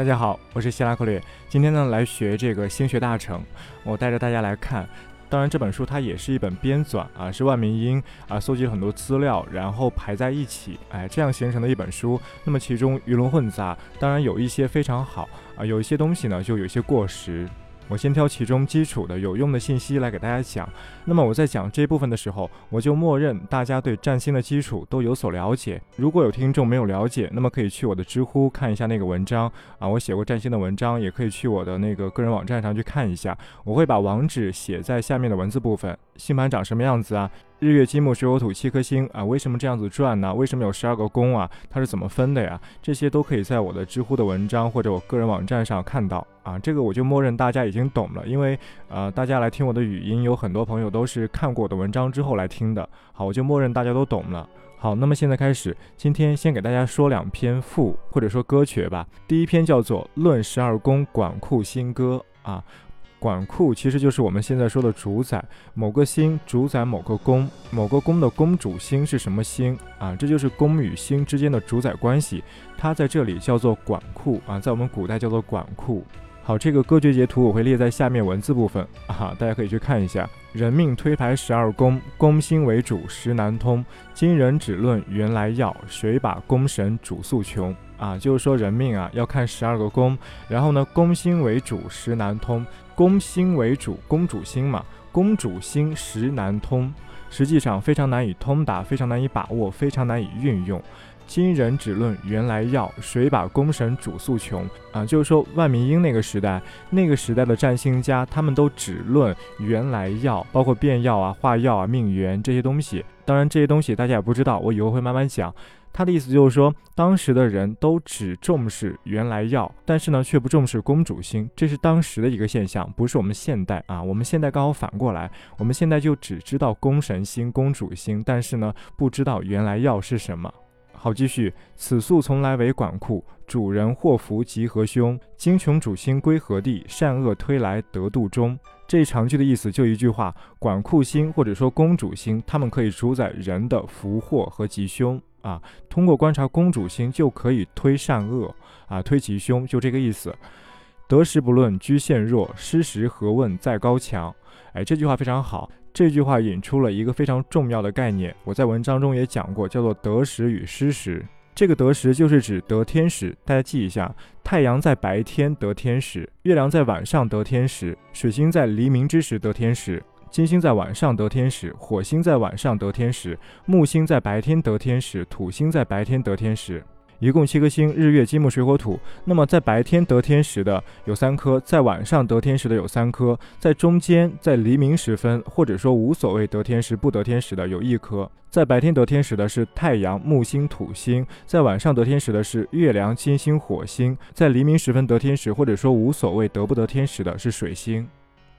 大家好，我是希拉克略。今天呢，来学这个心学大成。我带着大家来看，当然这本书它也是一本编纂啊，是万民英啊搜集了很多资料，然后排在一起，哎，这样形成的一本书。那么其中鱼龙混杂，当然有一些非常好啊，有一些东西呢就有一些过时。我先挑其中基础的有用的信息来给大家讲。那么我在讲这部分的时候，我就默认大家对占星的基础都有所了解。如果有听众没有了解，那么可以去我的知乎看一下那个文章啊，我写过占星的文章，也可以去我的那个个人网站上去看一下。我会把网址写在下面的文字部分。星盘长什么样子啊？日月金木水火土七颗星啊，为什么这样子转呢？为什么有十二个宫啊？它是怎么分的呀？这些都可以在我的知乎的文章或者我个人网站上看到啊。这个我就默认大家已经懂了，因为呃，大家来听我的语音，有很多朋友都是看过我的文章之后来听的。好，我就默认大家都懂了。好，那么现在开始，今天先给大家说两篇赋或者说歌曲吧。第一篇叫做《论十二宫管库新歌》啊。管库其实就是我们现在说的主宰，某个星主宰某个宫，某个宫的宫主星是什么星啊？这就是宫与星之间的主宰关系，它在这里叫做管库啊，在我们古代叫做管库。好，这个歌诀截图我会列在下面文字部分啊，大家可以去看一下。人命推排十二宫，宫星为主，实难通。今人只论原来要，谁把宫神主诉穷？啊，就是说人命啊要看十二个宫，然后呢，宫星为主，实难通。宫星为主，公主星嘛，公主星实难通，实际上非常难以通达，非常难以把握，非常难以运用。今人只论原来要，谁把功神主诉穷啊？就是说万明英那个时代，那个时代的占星家，他们都只论原来要，包括变药啊、化药啊、命缘这些东西。当然这些东西大家也不知道，我以后会慢慢讲。他的意思就是说，当时的人都只重视原来药，但是呢，却不重视公主星，这是当时的一个现象，不是我们现代啊。我们现在刚好反过来，我们现在就只知道公神星、公主星，但是呢，不知道原来药是什么。好，继续。此宿从来为管库，主人祸福吉和凶，精穷主星归何地？善恶推来得度中。这一长句的意思就一句话：管库星或者说公主星，他们可以主宰人的福祸和吉凶。啊，通过观察公主星就可以推善恶啊，推吉凶，就这个意思。得时不论居陷弱，失时何问在高墙。哎，这句话非常好。这句话引出了一个非常重要的概念，我在文章中也讲过，叫做得时与失时。这个得时就是指得天时，大家记一下：太阳在白天得天时，月亮在晚上得天时，水星在黎明之时得天时。金星在晚上得天时，火星在晚上得天时，木星在白天得天时，土星在白天得天时，一共七颗星：日月金木水火土。那么在白天得天时的有三颗，在晚上得天时的有三颗，在中间在黎明时分或者说无所谓得天时不得天时的有一颗。在白天得天时的是太阳、木星、土星；在晚上得天时的是月亮、金星、火星；在黎明时分得天时或者说无所谓得不得天时的是水星。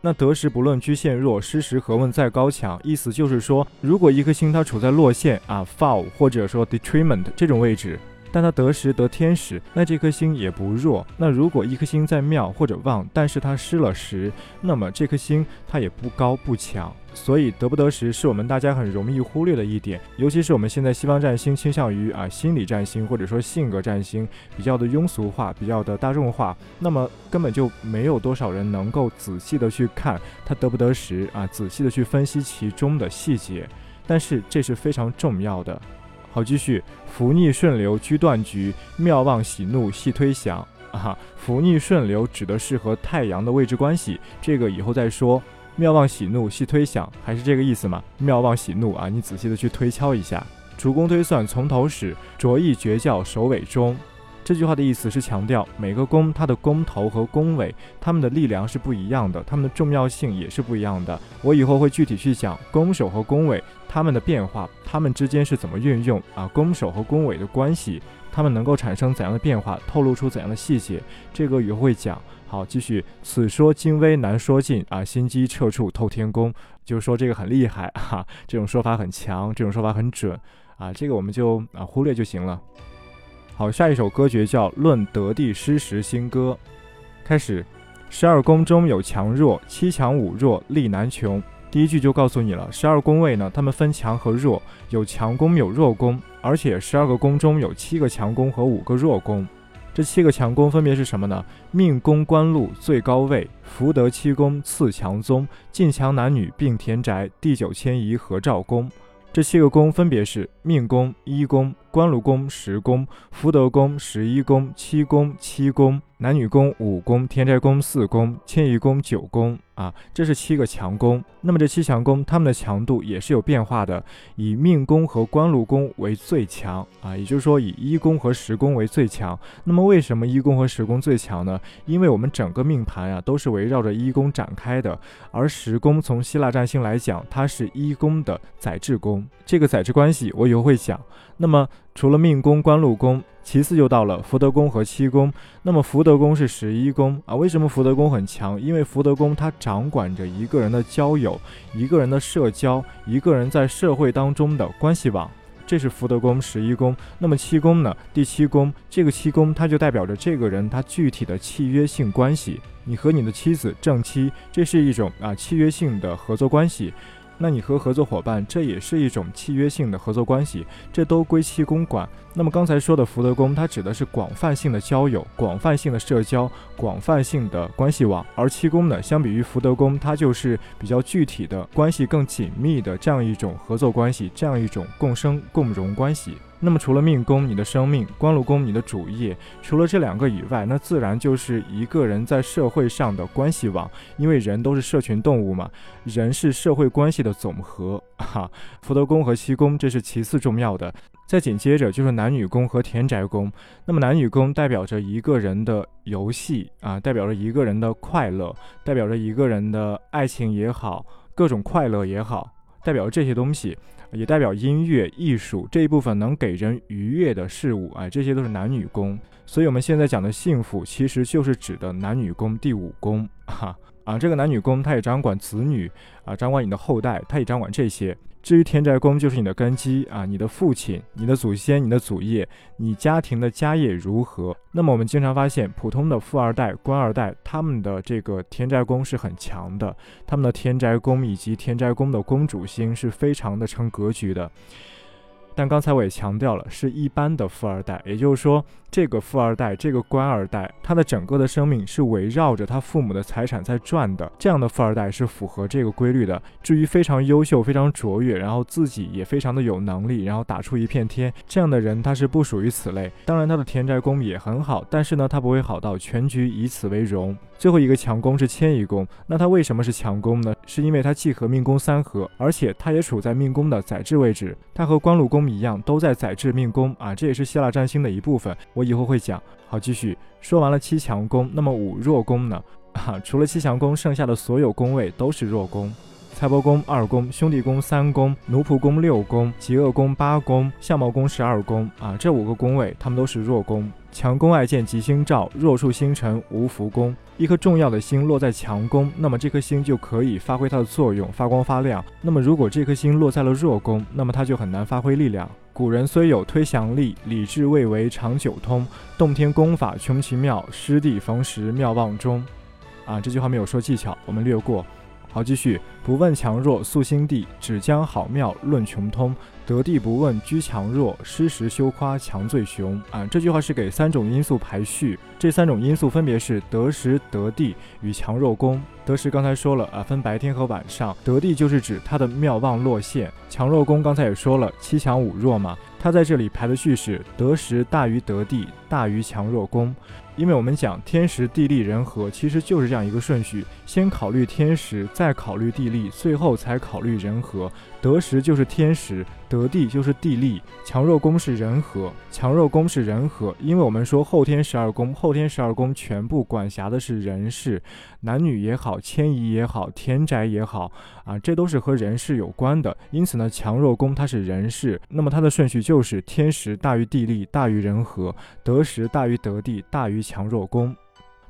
那得时不论居陷弱，失时何问再高强？意思就是说，如果一颗星它处在落线啊，fall 或者说 detriment 这种位置，但它得时得天时，那这颗星也不弱。那如果一颗星在妙或者旺，但是它失了时，那么这颗星它也不高不强。所以得不得时是我们大家很容易忽略的一点，尤其是我们现在西方占星倾向于啊心理占星或者说性格占星比较的庸俗化，比较的大众化，那么根本就没有多少人能够仔细的去看它得不得时啊，仔细的去分析其中的细节。但是这是非常重要的。好，继续，福逆顺流居断局，妙望喜怒系推想啊，福逆顺流指的是和太阳的位置关系，这个以后再说。妙望喜怒系推想，还是这个意思吗？妙望喜怒啊，你仔细的去推敲一下。主攻推算从头始，着意绝教首尾终。这句话的意思是强调每个宫它的宫头和宫尾，它们的力量是不一样的，它们的重要性也是不一样的。我以后会具体去讲宫首和宫尾它们的变化，它们之间是怎么运用啊？宫首和宫尾的关系，它们能够产生怎样的变化，透露出怎样的细节？这个以后会讲。好，继续。此说精微难说尽啊，心机彻处透天宫，就是说这个很厉害哈，这种说法很强，这种说法很准啊，这个我们就啊忽略就行了。好，下一首歌诀叫《论得地失时新歌》，开始。十二宫中有强弱，七强五弱，力难穷。第一句就告诉你了，十二宫位呢，它们分强和弱，有强宫有弱宫，而且十二个宫中有七个强宫和五个弱宫。这七个强宫分别是什么呢？命宫官禄最高位，福德七宫次强宗，进强男女并田宅，第九迁移合照宫。这七个宫分别是命宫一宫、官禄宫十宫、福德宫十一宫、七宫七宫、男女宫五宫、田宅宫四宫、迁移宫九宫。啊，这是七个强宫。那么这七强宫，它们的强度也是有变化的，以命宫和官禄宫为最强啊，也就是说以一宫和十宫为最强。那么为什么一宫和十宫最强呢？因为我们整个命盘呀都是围绕着一宫展开的，而十宫从希腊占星来讲，它是一宫的载制宫。这个载制关系我以后会讲。那么除了命宫、官禄宫。其次就到了福德宫和七宫，那么福德宫是十一宫啊？为什么福德宫很强？因为福德宫它掌管着一个人的交友、一个人的社交、一个人在社会当中的关系网，这是福德宫十一宫。那么七宫呢？第七宫，这个七宫它就代表着这个人他具体的契约性关系，你和你的妻子正妻，这是一种啊契约性的合作关系。那你和合作伙伴，这也是一种契约性的合作关系，这都归七公管。那么刚才说的福德宫，它指的是广泛性的交友、广泛性的社交、广泛性的关系网，而七宫呢，相比于福德宫，它就是比较具体的关系更紧密的这样一种合作关系，这样一种共生共荣关系。那么除了命宫，你的生命，官禄宫，你的主业，除了这两个以外，那自然就是一个人在社会上的关系网，因为人都是社群动物嘛，人是社会关系的总和。哈，福德宫和七宫，这是其次重要的。再紧接着就是男女宫和田宅宫。那么男女宫代表着一个人的游戏啊，代表着一个人的快乐，代表着一个人的爱情也好，各种快乐也好，代表着这些东西，也代表音乐艺术这一部分能给人愉悦的事物哎，这些都是男女宫。所以我们现在讲的幸福，其实就是指的男女宫第五宫哈啊，啊这个男女宫他也掌管子女啊，掌管你的后代，他也掌管这些。至于田宅宫，就是你的根基啊，你的父亲、你的祖先、你的祖业，你家庭的家业如何？那么我们经常发现，普通的富二代、官二代，他们的这个田宅宫是很强的，他们的田宅宫以及田宅宫的宫主星是非常的成格局的。但刚才我也强调了，是一般的富二代，也就是说。这个富二代，这个官二代，他的整个的生命是围绕着他父母的财产在转的。这样的富二代是符合这个规律的。至于非常优秀、非常卓越，然后自己也非常的有能力，然后打出一片天，这样的人他是不属于此类。当然，他的田宅宫也很好，但是呢，他不会好到全局以此为荣。最后一个强宫是迁移宫，那他为什么是强宫呢？是因为他既和命宫三合，而且他也处在命宫的载制位置。他和官禄宫一样，都在宰制命宫啊，这也是希腊占星的一部分。我以后会讲。好，继续说完了七强宫，那么五弱宫呢？啊，除了七强宫，剩下的所有宫位都是弱宫。财帛宫二宫，兄弟宫三宫，奴仆宫六宫，极恶宫八宫，相貌宫十二宫。啊，这五个宫位，他们都是弱宫。强宫爱见吉星照，弱处星辰无福宫。一颗重要的星落在强宫，那么这颗星就可以发挥它的作用，发光发亮。那么如果这颗星落在了弱宫，那么它就很难发挥力量。古人虽有推祥力，理智未为长久通。洞天功法穷奇妙，失地逢时妙望中。啊，这句话没有说技巧，我们略过。好，继续。不问强弱素心地，只将好妙论穷通。得地不问居强弱，失时休夸强最雄。啊，这句话是给三种因素排序，这三种因素分别是得时、得地与强弱宫。得时刚才说了啊，分白天和晚上。得地就是指它的妙望落现。强弱宫刚才也说了，七强五弱嘛。它在这里排的序是得时大于得地，大于强弱宫。因为我们讲天时地利人和，其实就是这样一个顺序：先考虑天时，再考虑地利，最后才考虑人和。得时就是天时。得地就是地利，强弱宫是人和，强弱宫是人和，因为我们说后天十二宫，后天十二宫全部管辖的是人事，男女也好，迁移也好，田宅也好，啊，这都是和人事有关的。因此呢，强弱宫它是人事，那么它的顺序就是天时大于地利，大于人和，得时大于得地，大于强弱宫。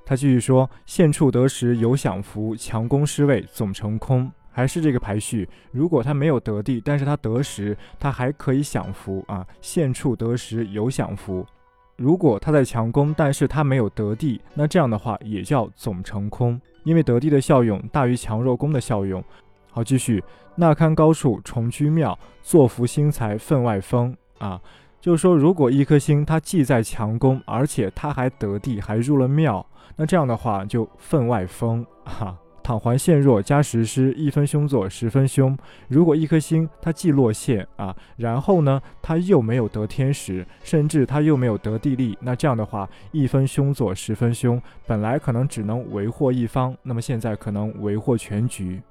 他继续说，现处得时有享福，强宫失位总成空。还是这个排序，如果他没有得地，但是他得时，他还可以享福啊。现处得时有享福。如果他在强攻，但是他没有得地，那这样的话也叫总成空，因为得地的效用大于强弱攻的效用。好，继续。那堪高处重居庙，坐福星财分外丰啊。就是说，如果一颗星它既在强攻，而且它还得地，还入了庙，那这样的话就分外丰哈。躺环陷弱加实施一分凶作十分凶。如果一颗星它既落陷啊，然后呢它又没有得天时，甚至它又没有得地利，那这样的话一分凶作十分凶，本来可能只能为祸一方，那么现在可能为祸全局。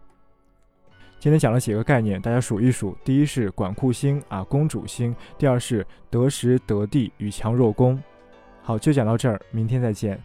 今天讲了几个概念，大家数一数：第一是管库星啊，公主星；第二是得时得地与强弱宫。好，就讲到这儿，明天再见。